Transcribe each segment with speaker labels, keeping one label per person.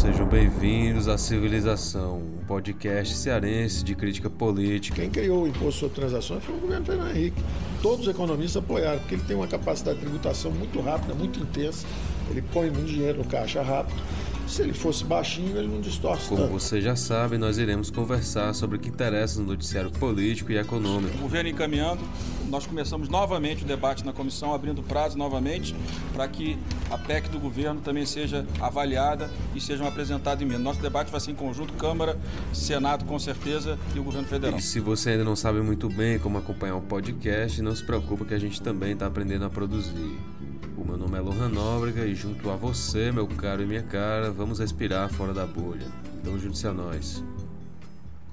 Speaker 1: sejam bem-vindos à Civilização, um podcast cearense de crítica política.
Speaker 2: Quem criou o imposto sobre transações foi o governo Fernando Henrique. Todos os economistas apoiaram, porque ele tem uma capacidade de tributação muito rápida, muito intensa. Ele põe muito dinheiro no caixa rápido. Se ele fosse baixinho, ele não distorce
Speaker 1: Como
Speaker 2: tanto.
Speaker 1: você já sabe, nós iremos conversar sobre o que interessa no noticiário político e econômico.
Speaker 3: O governo encaminhando, nós começamos novamente o debate na comissão, abrindo prazo novamente para que a PEC do governo também seja avaliada e sejam apresentada em mim. Nosso debate vai ser em conjunto, Câmara, Senado com certeza e o governo federal.
Speaker 1: E se você ainda não sabe muito bem como acompanhar um podcast, não se preocupe que a gente também está aprendendo a produzir. Meu nome é Lohan Nóbrega e junto a você, meu caro e minha cara, vamos respirar fora da bolha. Então junte-se a nós.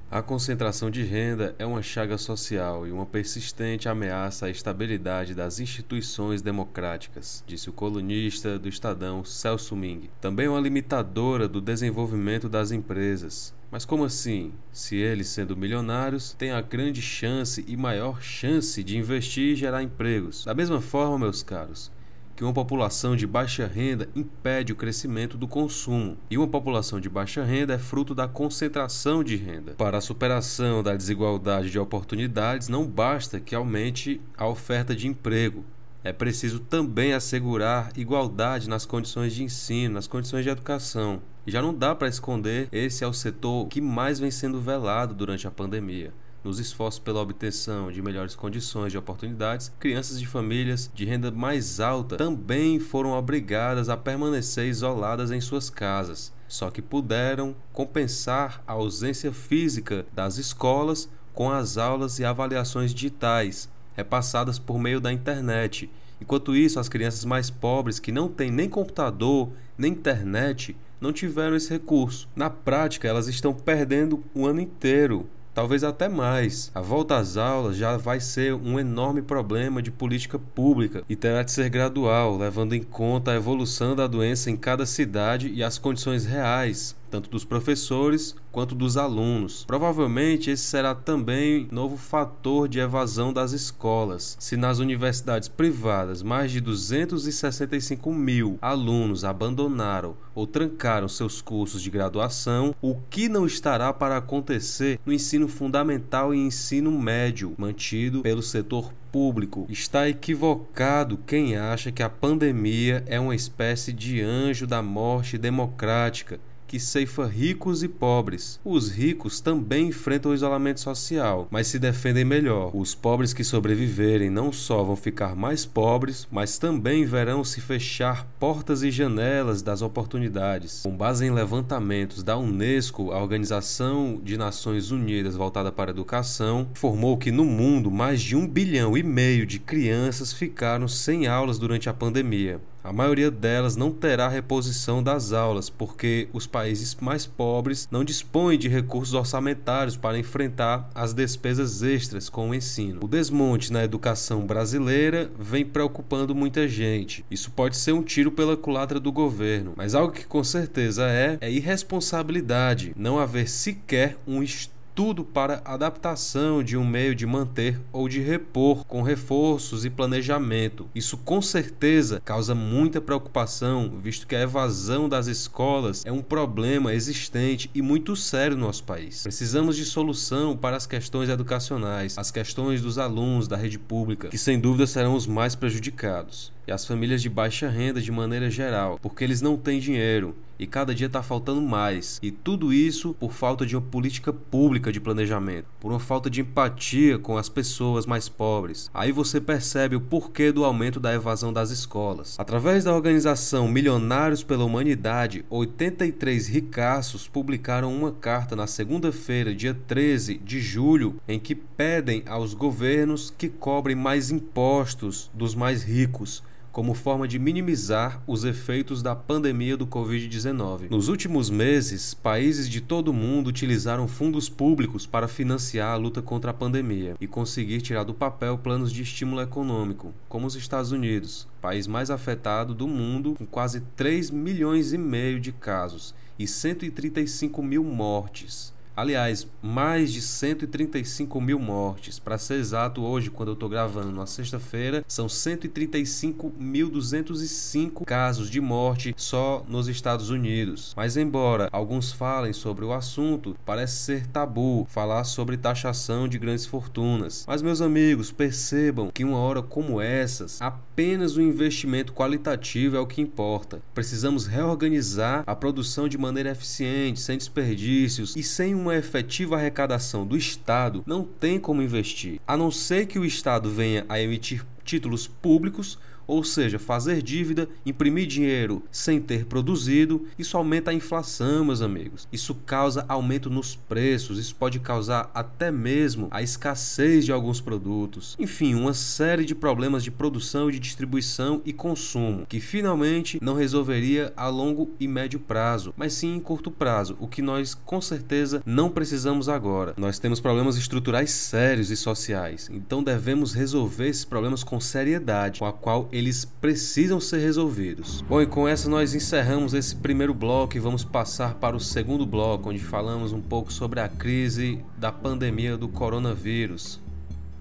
Speaker 1: A concentração de renda é uma chaga social e uma persistente ameaça à estabilidade das instituições democráticas, disse o colunista do Estadão Celso Ming. Também uma limitadora do desenvolvimento das empresas. Mas como assim? Se eles, sendo milionários, têm a grande chance e maior chance de investir e gerar empregos. Da mesma forma, meus caros, que uma população de baixa renda impede o crescimento do consumo, e uma população de baixa renda é fruto da concentração de renda. Para a superação da desigualdade de oportunidades, não basta que aumente a oferta de emprego. É preciso também assegurar igualdade nas condições de ensino, nas condições de educação. E já não dá para esconder, esse é o setor que mais vem sendo velado durante a pandemia nos esforços pela obtenção de melhores condições de oportunidades, crianças de famílias de renda mais alta também foram obrigadas a permanecer isoladas em suas casas, só que puderam compensar a ausência física das escolas com as aulas e avaliações digitais, repassadas por meio da internet. Enquanto isso, as crianças mais pobres que não têm nem computador, nem internet, não tiveram esse recurso. Na prática, elas estão perdendo o ano inteiro talvez até mais. A volta às aulas já vai ser um enorme problema de política pública e terá de ser gradual, levando em conta a evolução da doença em cada cidade e as condições reais tanto dos professores quanto dos alunos. Provavelmente esse será também novo fator de evasão das escolas. Se nas universidades privadas mais de 265 mil alunos abandonaram ou trancaram seus cursos de graduação, o que não estará para acontecer no ensino fundamental e ensino médio, mantido pelo setor público. Está equivocado quem acha que a pandemia é uma espécie de anjo da morte democrática que ceifa ricos e pobres. Os ricos também enfrentam o isolamento social, mas se defendem melhor. Os pobres que sobreviverem não só vão ficar mais pobres, mas também verão se fechar portas e janelas das oportunidades. Com base em levantamentos da Unesco, a Organização de Nações Unidas voltada para a educação, informou que no mundo mais de um bilhão e meio de crianças ficaram sem aulas durante a pandemia. A maioria delas não terá reposição das aulas, porque os países mais pobres não dispõem de recursos orçamentários para enfrentar as despesas extras com o ensino. O desmonte na educação brasileira vem preocupando muita gente. Isso pode ser um tiro pela culatra do governo, mas algo que com certeza é é irresponsabilidade não haver sequer um estudo tudo para adaptação de um meio de manter ou de repor com reforços e planejamento. Isso com certeza causa muita preocupação, visto que a evasão das escolas é um problema existente e muito sério no nosso país. Precisamos de solução para as questões educacionais, as questões dos alunos da rede pública, que sem dúvida serão os mais prejudicados e as famílias de baixa renda de maneira geral, porque eles não têm dinheiro e cada dia está faltando mais. E tudo isso por falta de uma política pública de planejamento, por uma falta de empatia com as pessoas mais pobres. Aí você percebe o porquê do aumento da evasão das escolas. Através da organização Milionários pela Humanidade, 83 ricaços publicaram uma carta na segunda-feira, dia 13 de julho, em que pedem aos governos que cobrem mais impostos dos mais ricos como forma de minimizar os efeitos da pandemia do Covid-19. Nos últimos meses, países de todo o mundo utilizaram fundos públicos para financiar a luta contra a pandemia e conseguir tirar do papel planos de estímulo econômico, como os Estados Unidos, país mais afetado do mundo, com quase 3 milhões e meio de casos e 135 mil mortes Aliás, mais de 135 mil mortes. Para ser exato, hoje, quando eu estou gravando na sexta-feira, são 135.205 casos de morte só nos Estados Unidos. Mas, embora alguns falem sobre o assunto, parece ser tabu falar sobre taxação de grandes fortunas. Mas, meus amigos, percebam que uma hora como essas, apenas o investimento qualitativo é o que importa. Precisamos reorganizar a produção de maneira eficiente, sem desperdícios e sem uma efetiva arrecadação do Estado, não tem como investir, a não ser que o Estado venha a emitir títulos públicos ou seja, fazer dívida, imprimir dinheiro sem ter produzido, isso aumenta a inflação, meus amigos. Isso causa aumento nos preços, isso pode causar até mesmo a escassez de alguns produtos. Enfim, uma série de problemas de produção, de distribuição e consumo, que finalmente não resolveria a longo e médio prazo, mas sim em curto prazo, o que nós com certeza não precisamos agora. Nós temos problemas estruturais sérios e sociais, então devemos resolver esses problemas com seriedade, com a qual eles precisam ser resolvidos. Bom, e com essa nós encerramos esse primeiro bloco e vamos passar para o segundo bloco, onde falamos um pouco sobre a crise da pandemia do coronavírus.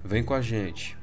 Speaker 1: Vem com a gente.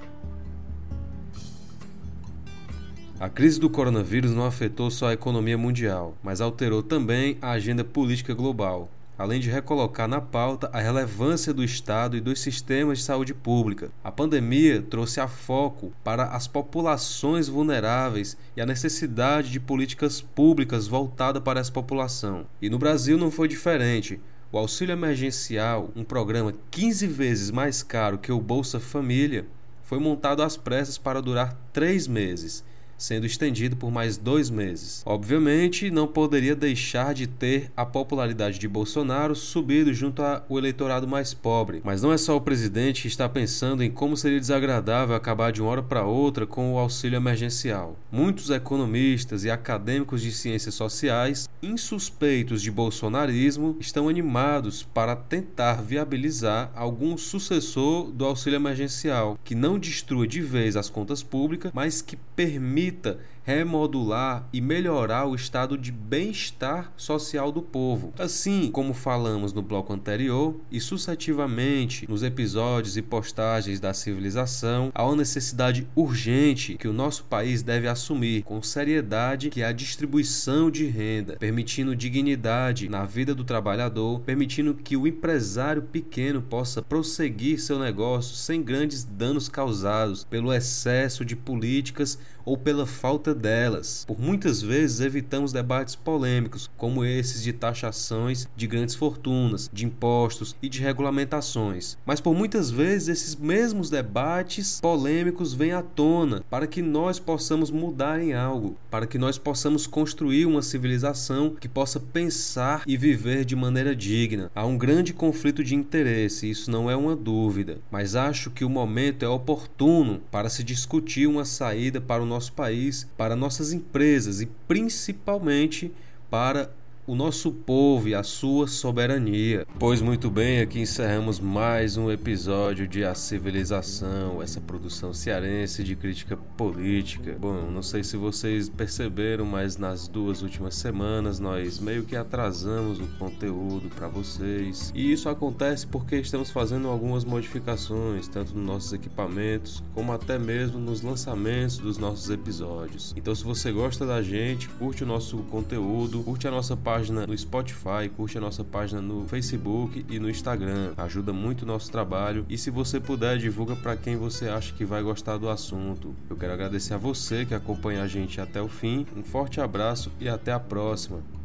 Speaker 1: A crise do coronavírus não afetou só a economia mundial, mas alterou também a agenda política global além de recolocar na pauta a relevância do Estado e dos sistemas de saúde pública. A pandemia trouxe a foco para as populações vulneráveis e a necessidade de políticas públicas voltadas para essa população. E no Brasil não foi diferente. O auxílio emergencial, um programa 15 vezes mais caro que o Bolsa Família, foi montado às pressas para durar três meses sendo estendido por mais dois meses. Obviamente, não poderia deixar de ter a popularidade de Bolsonaro subido junto ao eleitorado mais pobre. Mas não é só o presidente que está pensando em como seria desagradável acabar de uma hora para outra com o auxílio emergencial. Muitos economistas e acadêmicos de ciências sociais, insuspeitos de bolsonarismo, estão animados para tentar viabilizar algum sucessor do auxílio emergencial que não destrua de vez as contas públicas, mas que permita permita remodular e melhorar o estado de bem-estar social do povo. Assim como falamos no bloco anterior e sucessivamente nos episódios e postagens da civilização, há uma necessidade urgente que o nosso país deve assumir com seriedade, que é a distribuição de renda, permitindo dignidade na vida do trabalhador, permitindo que o empresário pequeno possa prosseguir seu negócio sem grandes danos causados pelo excesso de políticas ou pela falta delas. Por muitas vezes evitamos debates polêmicos, como esses de taxações de grandes fortunas, de impostos e de regulamentações. Mas por muitas vezes esses mesmos debates polêmicos vêm à tona para que nós possamos mudar em algo, para que nós possamos construir uma civilização que possa pensar e viver de maneira digna. Há um grande conflito de interesse, isso não é uma dúvida, mas acho que o momento é oportuno para se discutir uma saída para o nosso país, para nossas empresas e principalmente para o nosso povo e a sua soberania. Pois muito bem, aqui encerramos mais um episódio de A Civilização, essa produção cearense de crítica política. Bom, não sei se vocês perceberam, mas nas duas últimas semanas nós meio que atrasamos o conteúdo para vocês. E isso acontece porque estamos fazendo algumas modificações, tanto nos nossos equipamentos, como até mesmo nos lançamentos dos nossos episódios. Então, se você gosta da gente, curte o nosso conteúdo, curte a nossa página página no Spotify, curte a nossa página no Facebook e no Instagram. Ajuda muito o nosso trabalho e se você puder, divulga para quem você acha que vai gostar do assunto. Eu quero agradecer a você que acompanha a gente até o fim. Um forte abraço e até a próxima.